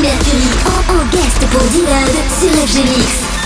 Mercury en, en guest pour D-Love sur. Ophélie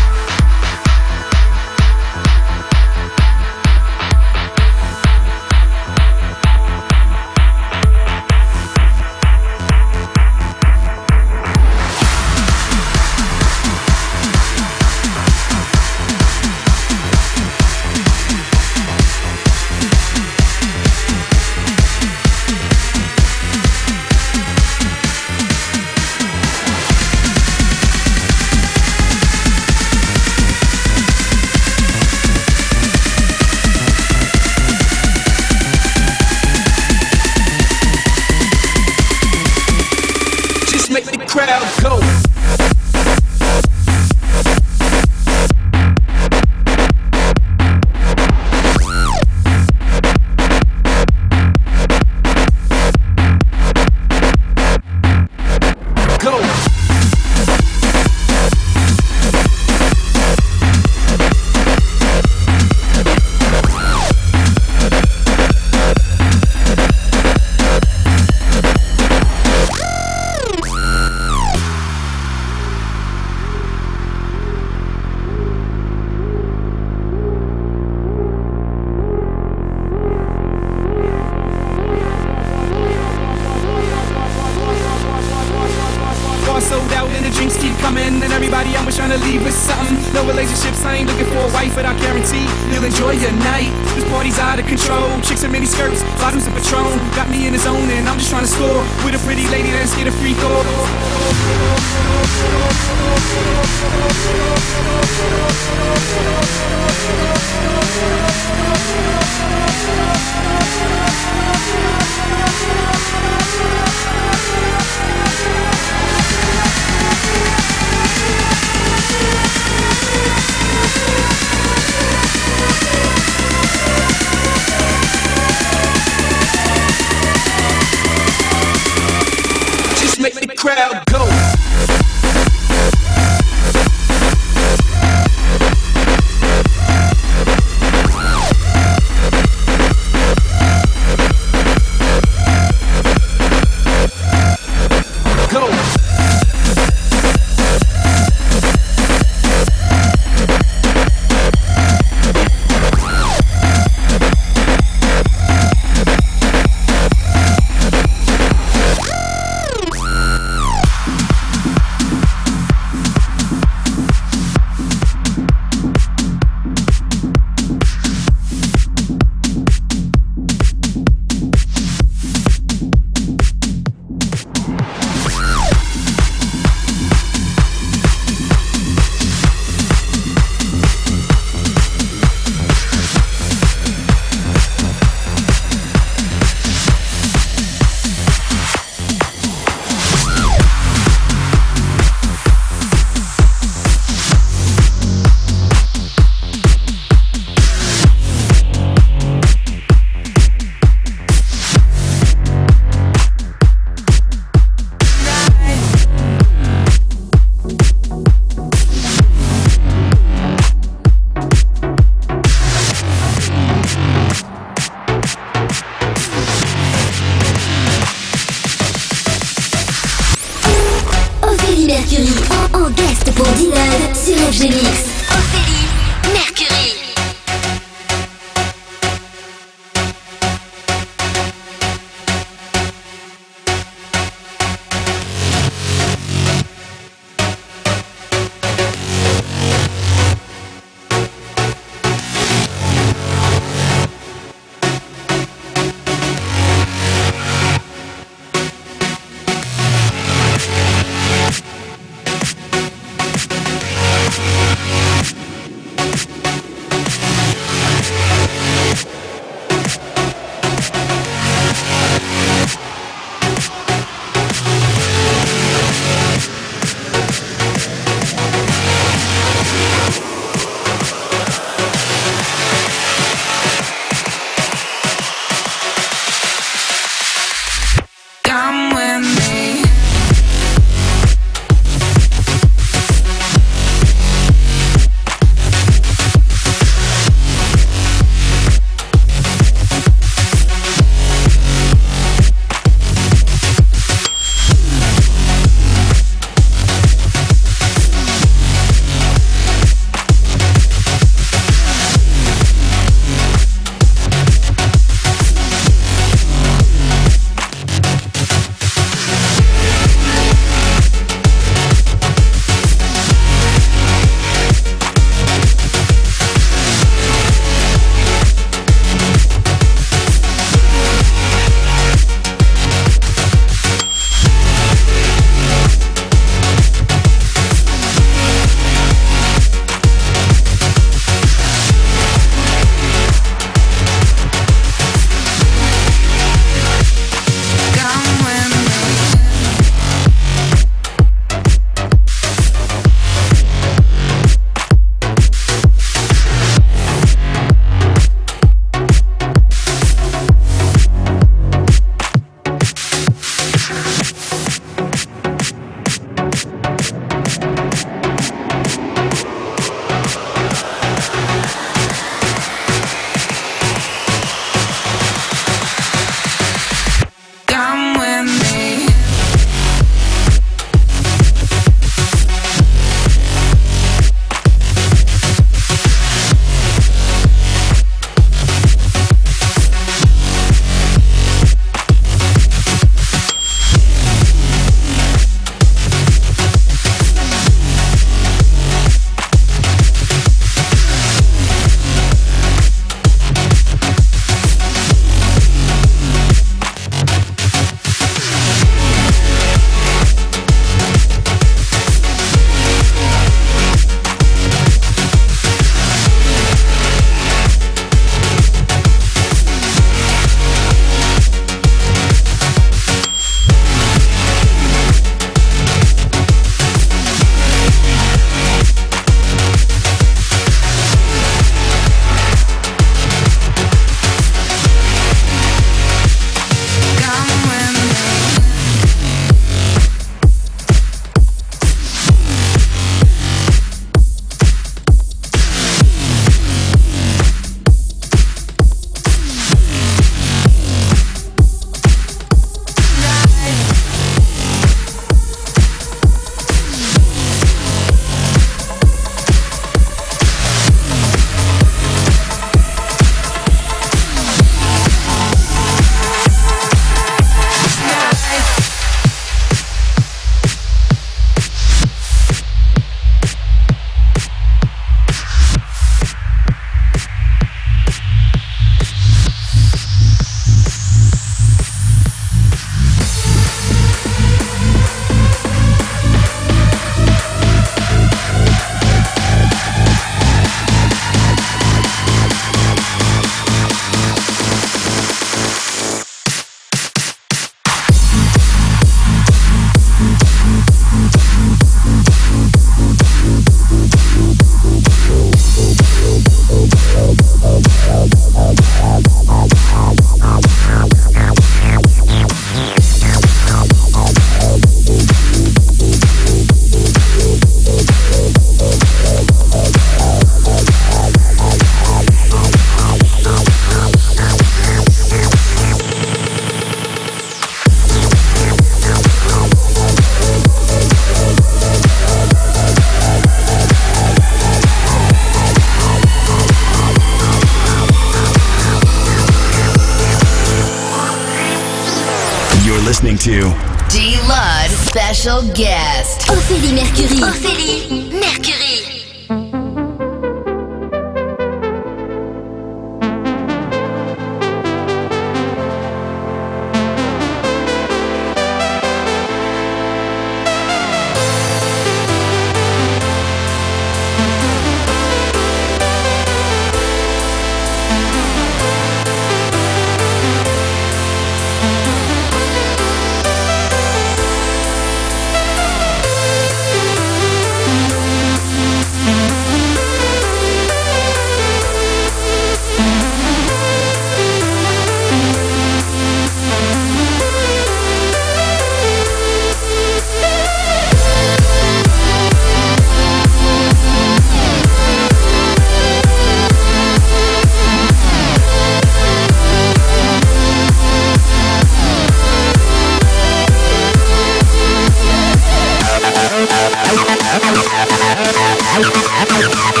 I'm sorry.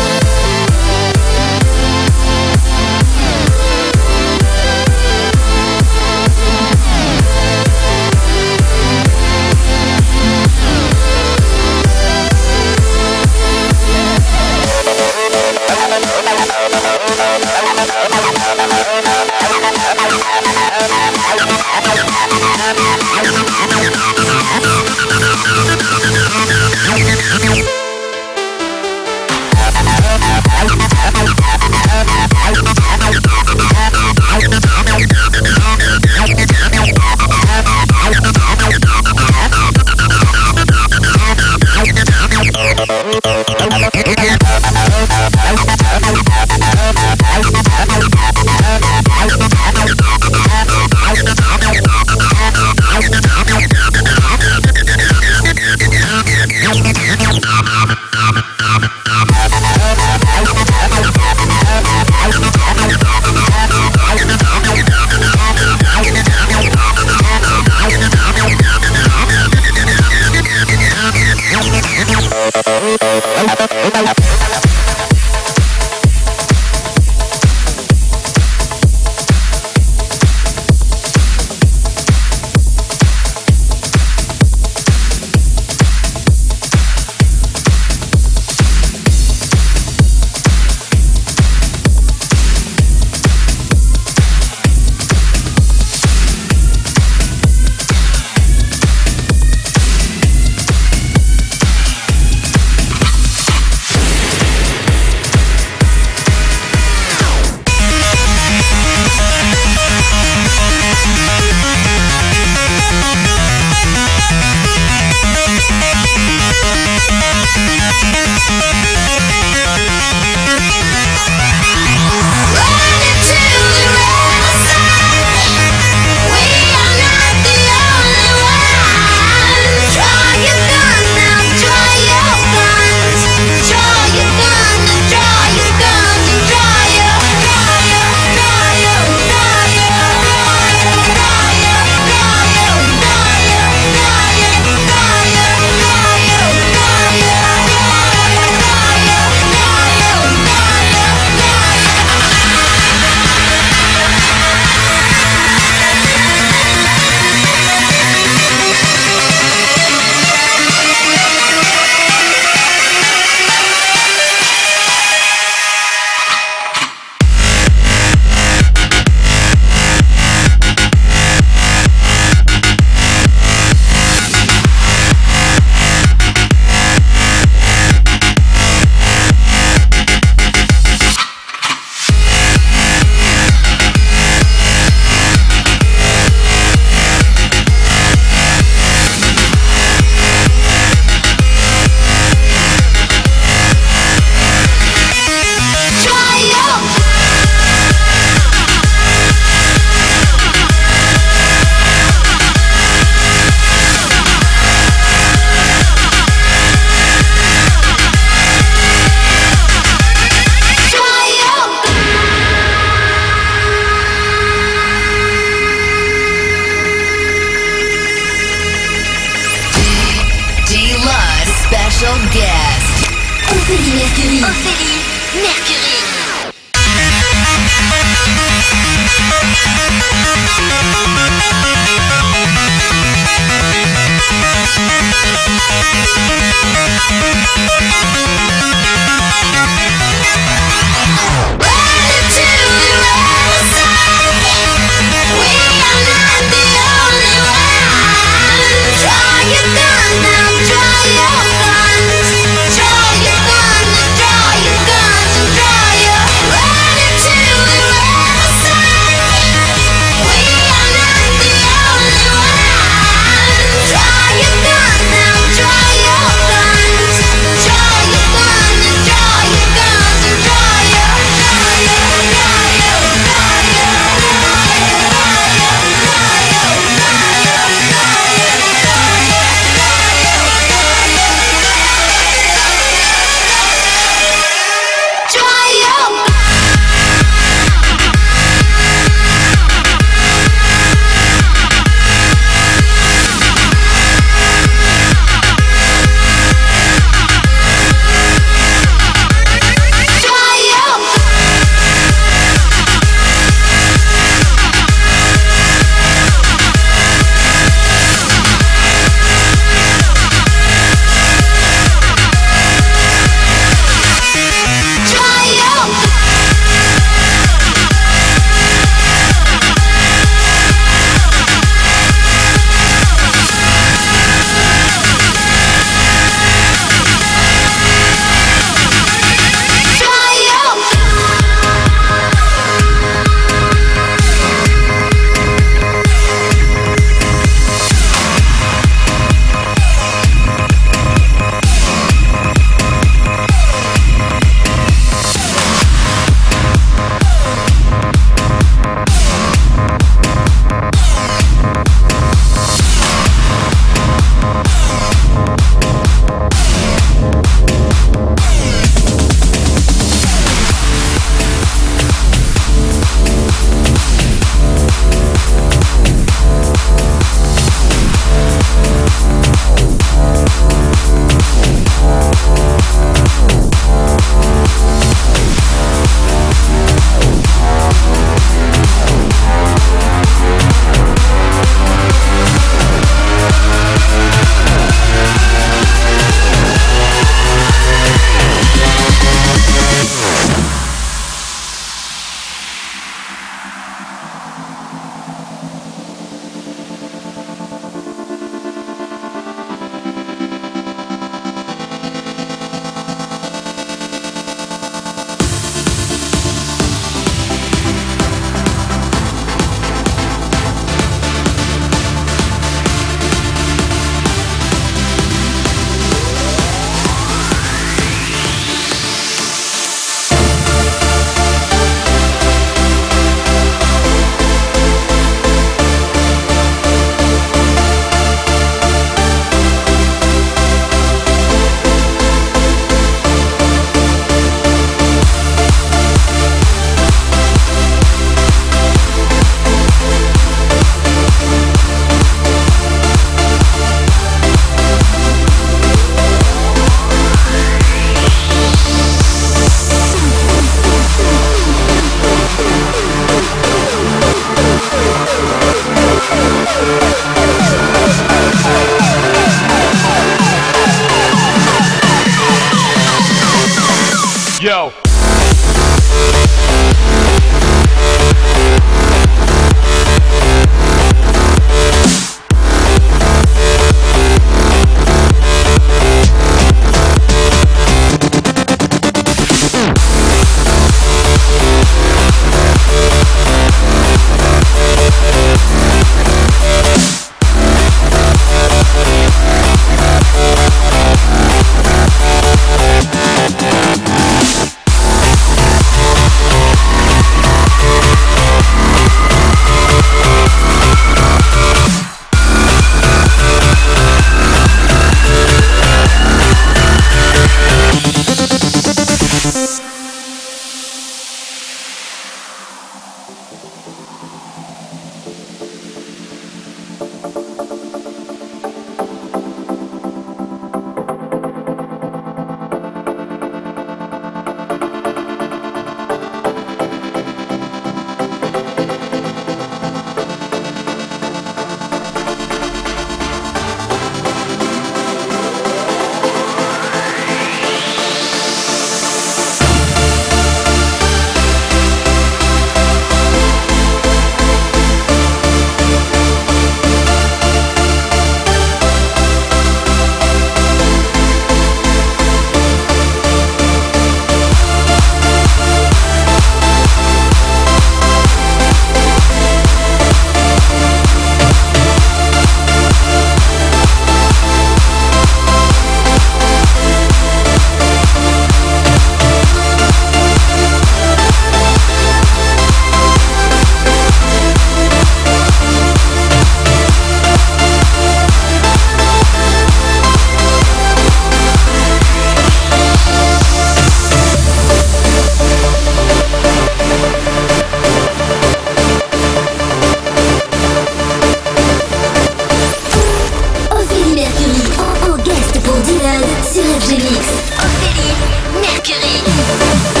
Ophélie, Mercury.